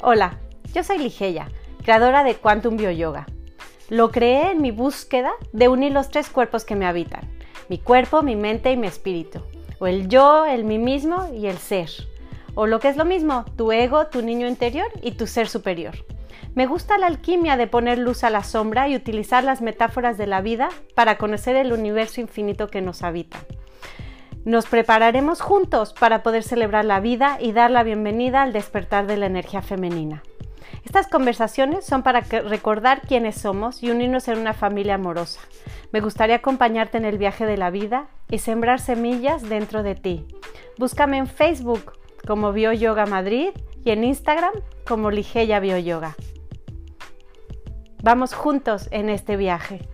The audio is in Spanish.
Hola, yo soy Ligeia, creadora de Quantum Bio Yoga. Lo creé en mi búsqueda de unir los tres cuerpos que me habitan, mi cuerpo, mi mente y mi espíritu, o el yo, el mí mismo y el ser, o lo que es lo mismo, tu ego, tu niño interior y tu ser superior. Me gusta la alquimia de poner luz a la sombra y utilizar las metáforas de la vida para conocer el universo infinito que nos habita. Nos prepararemos juntos para poder celebrar la vida y dar la bienvenida al despertar de la energía femenina. Estas conversaciones son para recordar quiénes somos y unirnos en una familia amorosa. Me gustaría acompañarte en el viaje de la vida y sembrar semillas dentro de ti. Búscame en Facebook como BioYoga Madrid y en Instagram como Ligeia BioYoga. Vamos juntos en este viaje.